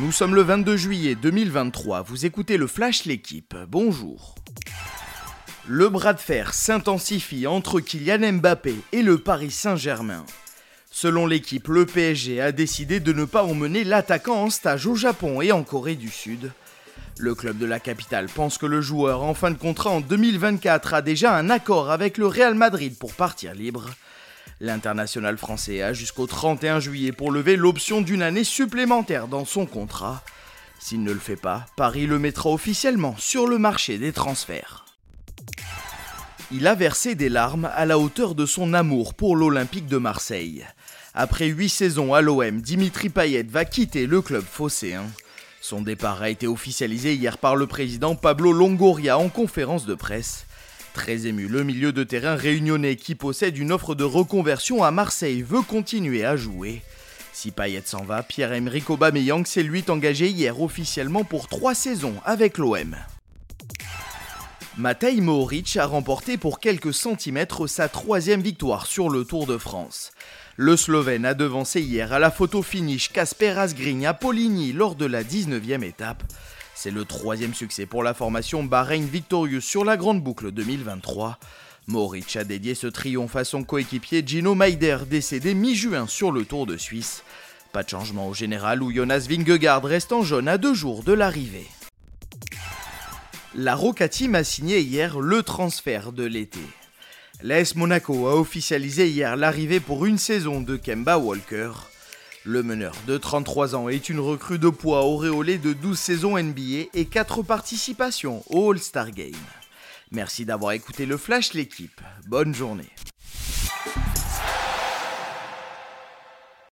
Nous sommes le 22 juillet 2023, vous écoutez le Flash L'équipe, bonjour. Le bras de fer s'intensifie entre Kylian Mbappé et le Paris Saint-Germain. Selon l'équipe, le PSG a décidé de ne pas emmener l'attaquant en stage au Japon et en Corée du Sud. Le club de la capitale pense que le joueur en fin de contrat en 2024 a déjà un accord avec le Real Madrid pour partir libre. L'international français a jusqu'au 31 juillet pour lever l'option d'une année supplémentaire dans son contrat. S'il ne le fait pas, Paris le mettra officiellement sur le marché des transferts. Il a versé des larmes à la hauteur de son amour pour l'Olympique de Marseille. Après 8 saisons à l'OM, Dimitri Payet va quitter le club phocéen. Son départ a été officialisé hier par le président Pablo Longoria en conférence de presse. Très ému, le milieu de terrain réunionnais qui possède une offre de reconversion à Marseille veut continuer à jouer. Si Payet s'en va, Pierre-Emerick Aubameyang s'est lui engagé hier officiellement pour trois saisons avec l'OM. Matej Mohoric a remporté pour quelques centimètres sa troisième victoire sur le Tour de France. Le Slovène a devancé hier à la photo finish Casper Asgreen à Poligny lors de la 19e étape. C'est le troisième succès pour la formation Bahreïn victorieuse sur la Grande Boucle 2023. Moritz a dédié ce triomphe à son coéquipier Gino Maider, décédé mi-juin sur le Tour de Suisse. Pas de changement au général où Jonas Vingegaard reste en jaune à deux jours de l'arrivée. La Roca Team a signé hier le transfert de l'été. L'AS Monaco a officialisé hier l'arrivée pour une saison de Kemba Walker. Le meneur de 33 ans est une recrue de poids auréolée de 12 saisons NBA et 4 participations au All-Star Game. Merci d'avoir écouté le Flash l'équipe. Bonne journée.